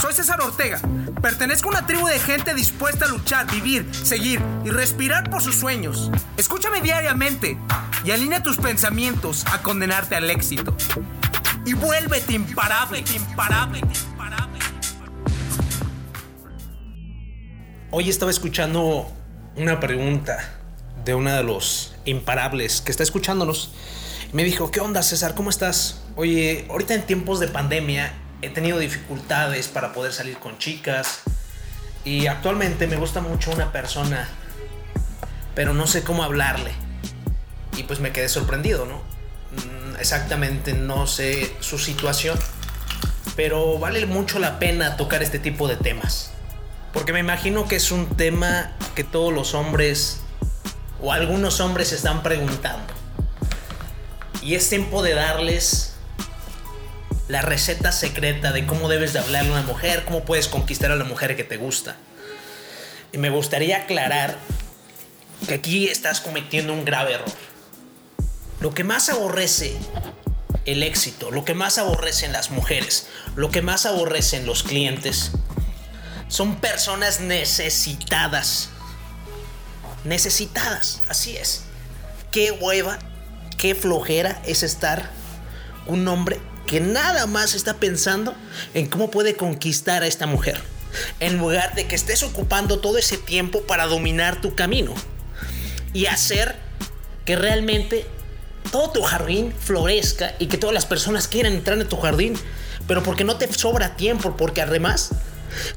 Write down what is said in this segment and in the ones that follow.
Soy César Ortega. Pertenezco a una tribu de gente dispuesta a luchar, vivir, seguir y respirar por sus sueños. Escúchame diariamente y alinea tus pensamientos a condenarte al éxito. Y vuélvete imparable, imparable, imparable. Hoy estaba escuchando una pregunta de una de los imparables que está escuchándonos. Me dijo, ¿qué onda César? ¿Cómo estás? Oye, ahorita en tiempos de pandemia he tenido dificultades para poder salir con chicas y actualmente me gusta mucho una persona, pero no sé cómo hablarle. Y pues me quedé sorprendido, ¿no? Mm, exactamente no sé su situación, pero vale mucho la pena tocar este tipo de temas. Porque me imagino que es un tema que todos los hombres o algunos hombres están preguntando. Y es tiempo de darles la receta secreta de cómo debes de hablarle a una mujer, cómo puedes conquistar a la mujer que te gusta. Y me gustaría aclarar que aquí estás cometiendo un grave error. Lo que más aborrece el éxito, lo que más aborrecen las mujeres, lo que más aborrecen los clientes, son personas necesitadas. Necesitadas, así es. Qué hueva, qué flojera es estar un hombre que nada más está pensando en cómo puede conquistar a esta mujer, en lugar de que estés ocupando todo ese tiempo para dominar tu camino y hacer que realmente todo tu jardín florezca y que todas las personas quieran entrar en tu jardín, pero porque no te sobra tiempo, porque además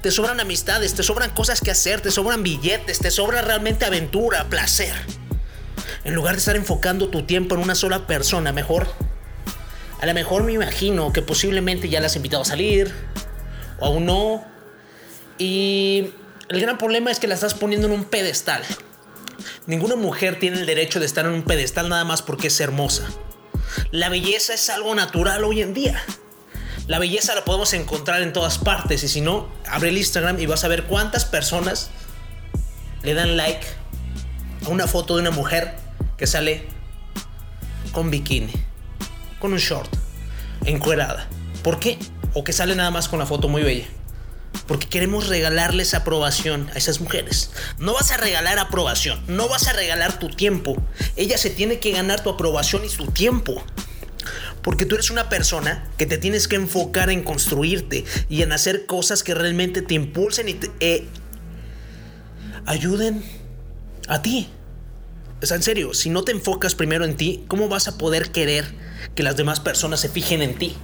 te sobran amistades, te sobran cosas que hacer, te sobran billetes, te sobra realmente aventura, placer. En lugar de estar enfocando tu tiempo en una sola persona, mejor a lo mejor me imagino que posiblemente ya la has invitado a salir, o aún no. Y el gran problema es que la estás poniendo en un pedestal. Ninguna mujer tiene el derecho de estar en un pedestal nada más porque es hermosa. La belleza es algo natural hoy en día. La belleza la podemos encontrar en todas partes y si no, abre el Instagram y vas a ver cuántas personas le dan like a una foto de una mujer que sale con bikini con un short, encuerada. ¿Por qué? O que sale nada más con la foto muy bella. Porque queremos regalarles aprobación a esas mujeres. No vas a regalar aprobación, no vas a regalar tu tiempo. Ella se tiene que ganar tu aprobación y su tiempo. Porque tú eres una persona que te tienes que enfocar en construirte y en hacer cosas que realmente te impulsen y te eh, ayuden a ti. O en serio, si no te enfocas primero en ti, ¿cómo vas a poder querer que las demás personas se fijen en ti?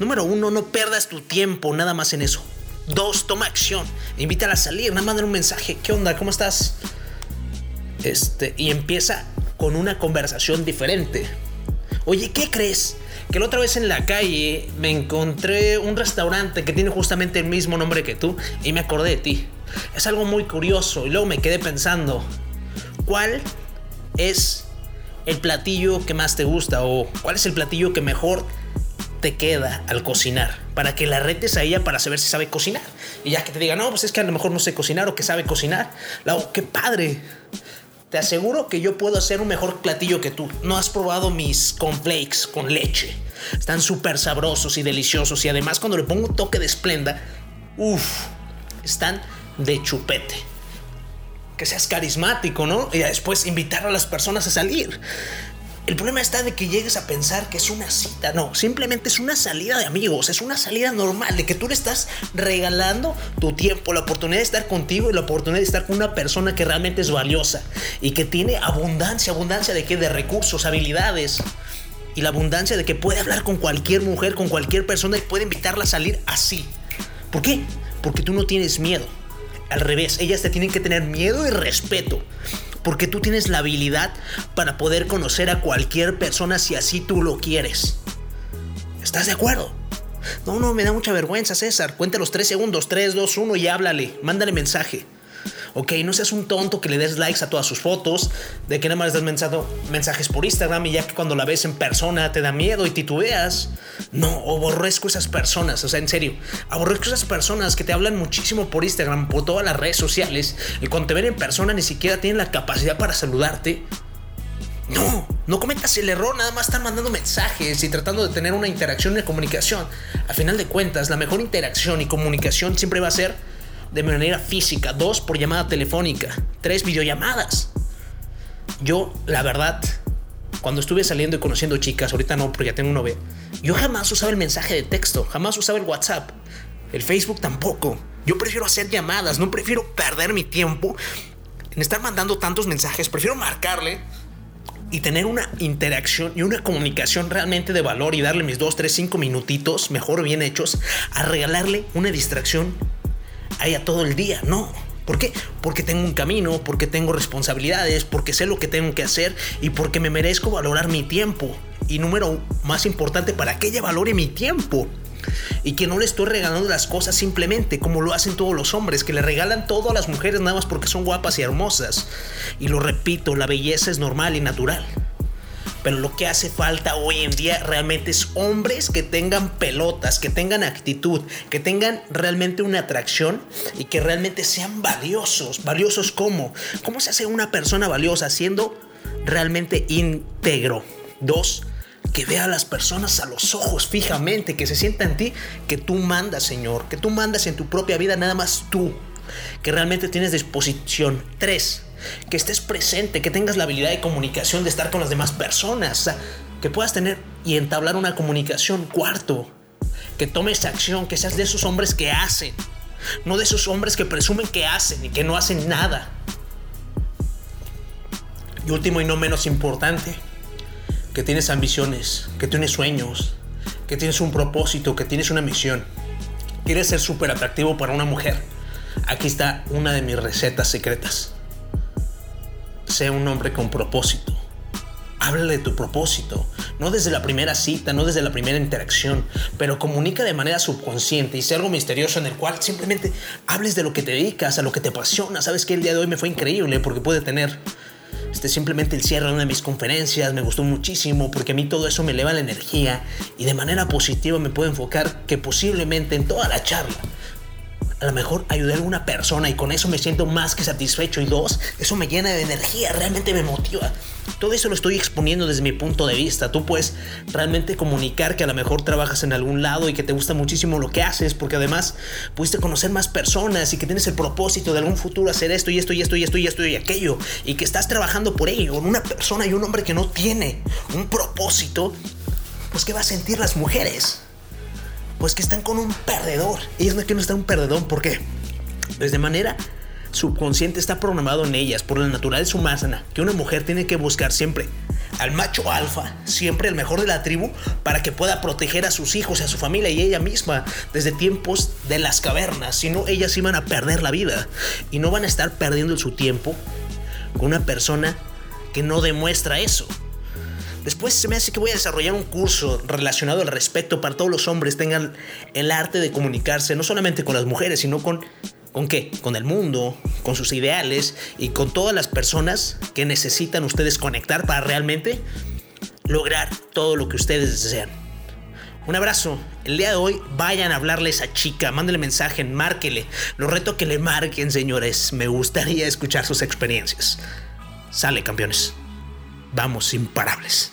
Número uno, no pierdas tu tiempo nada más en eso. Dos, toma acción. Invítala a salir, nada más un mensaje. ¿Qué onda? ¿Cómo estás? Este, y empieza con una conversación diferente. Oye, ¿qué crees? Que la otra vez en la calle me encontré un restaurante que tiene justamente el mismo nombre que tú y me acordé de ti. Es algo muy curioso y luego me quedé pensando, ¿cuál es el platillo que más te gusta o cuál es el platillo que mejor te queda al cocinar para que la retes a ella para saber si sabe cocinar. Y ya que te diga no pues es que a lo mejor no sé cocinar o que sabe cocinar la qué padre. Te aseguro que yo puedo hacer un mejor platillo que tú. No has probado mis cornflakes con leche. Están súper sabrosos y deliciosos y además cuando le pongo un toque de esplenda uff están de chupete que seas carismático, ¿no? Y después invitar a las personas a salir. El problema está de que llegues a pensar que es una cita. No, simplemente es una salida de amigos, es una salida normal, de que tú le estás regalando tu tiempo, la oportunidad de estar contigo y la oportunidad de estar con una persona que realmente es valiosa y que tiene abundancia, abundancia de qué? De recursos, habilidades. Y la abundancia de que puede hablar con cualquier mujer, con cualquier persona y puede invitarla a salir así. ¿Por qué? Porque tú no tienes miedo. Al revés, ellas te tienen que tener miedo y respeto. Porque tú tienes la habilidad para poder conocer a cualquier persona si así tú lo quieres. ¿Estás de acuerdo? No, no, me da mucha vergüenza, César. Cuenta los tres segundos, 3, 2, 1 y háblale. Mándale mensaje. Ok, no seas un tonto que le des likes a todas sus fotos, de que nada más des mensajes por Instagram y ya que cuando la ves en persona te da miedo y titubeas. No, aborrezco esas personas, o sea, en serio, aborrezco esas personas que te hablan muchísimo por Instagram, por todas las redes sociales, y cuando te ven en persona ni siquiera tienen la capacidad para saludarte. No, No cometas el error nada más estar mandando mensajes y tratando de tener una interacción y comunicación. A final de cuentas, la mejor interacción y comunicación siempre va a ser de manera física. Dos, por llamada telefónica. Tres, videollamadas. Yo, la verdad, cuando estuve saliendo y conociendo chicas, ahorita no, porque ya tengo un novio, yo jamás usaba el mensaje de texto, jamás usaba el WhatsApp, el Facebook tampoco. Yo prefiero hacer llamadas, no prefiero perder mi tiempo en estar mandando tantos mensajes, prefiero marcarle y tener una interacción y una comunicación realmente de valor y darle mis 2, 3, 5 minutitos, mejor bien hechos, a regalarle una distracción ahí a todo el día. No. ¿Por qué? Porque tengo un camino, porque tengo responsabilidades, porque sé lo que tengo que hacer y porque me merezco valorar mi tiempo. Y número más importante, para que ella valore mi tiempo y que no le estoy regalando las cosas simplemente como lo hacen todos los hombres, que le regalan todo a las mujeres nada más porque son guapas y hermosas. Y lo repito, la belleza es normal y natural. Pero lo que hace falta hoy en día realmente es hombres que tengan pelotas, que tengan actitud, que tengan realmente una atracción y que realmente sean valiosos. ¿Valiosos cómo? ¿Cómo se hace una persona valiosa? Siendo realmente íntegro. Dos, que vea a las personas a los ojos fijamente, que se sienta en ti, que tú mandas, Señor, que tú mandas en tu propia vida nada más tú, que realmente tienes disposición. Tres, que estés presente, que tengas la habilidad de comunicación, de estar con las demás personas, que puedas tener y entablar una comunicación. Cuarto, que tomes acción, que seas de esos hombres que hacen, no de esos hombres que presumen que hacen y que no hacen nada. Y último y no menos importante, que tienes ambiciones, que tienes sueños, que tienes un propósito, que tienes una misión. ¿Quieres ser súper atractivo para una mujer? Aquí está una de mis recetas secretas. Sé un hombre con propósito. Háblale de tu propósito, no desde la primera cita, no desde la primera interacción, pero comunica de manera subconsciente y sea algo misterioso en el cual simplemente hables de lo que te dedicas, a lo que te apasiona. Sabes que el día de hoy me fue increíble porque pude tener este, simplemente el cierre de una de mis conferencias me gustó muchísimo porque a mí todo eso me eleva la energía y de manera positiva me puedo enfocar que posiblemente en toda la charla a lo mejor ayudé a alguna persona y con eso me siento más que satisfecho. Y dos, eso me llena de energía, realmente me motiva. Todo eso lo estoy exponiendo desde mi punto de vista. Tú puedes realmente comunicar que a lo mejor trabajas en algún lado y que te gusta muchísimo lo que haces, porque además pudiste conocer más personas y que tienes el propósito de algún futuro hacer esto y esto y esto y esto y esto aquello, y que estás trabajando por ello. Una persona y un hombre que no tiene un propósito, pues ¿qué va a sentir las mujeres? Pues que están con un perdedor. Ellos no quieren estar un perdedor, ¿por qué? Pues de manera subconsciente está programado en ellas por la naturaleza humana que una mujer tiene que buscar siempre al macho alfa, siempre el mejor de la tribu, para que pueda proteger a sus hijos a su familia y ella misma desde tiempos de las cavernas. Si no, ellas iban a perder la vida y no van a estar perdiendo su tiempo con una persona que no demuestra eso. Después se me hace que voy a desarrollar un curso relacionado al respecto para todos los hombres tengan el arte de comunicarse no solamente con las mujeres, sino con ¿Con qué? Con el mundo, con sus ideales y con todas las personas que necesitan ustedes conectar para realmente lograr todo lo que ustedes desean. Un abrazo. El día de hoy vayan a hablarle a esa chica, mándenle mensaje, márquele. Lo reto que le marquen, señores. Me gustaría escuchar sus experiencias. Sale, campeones. Vamos imparables.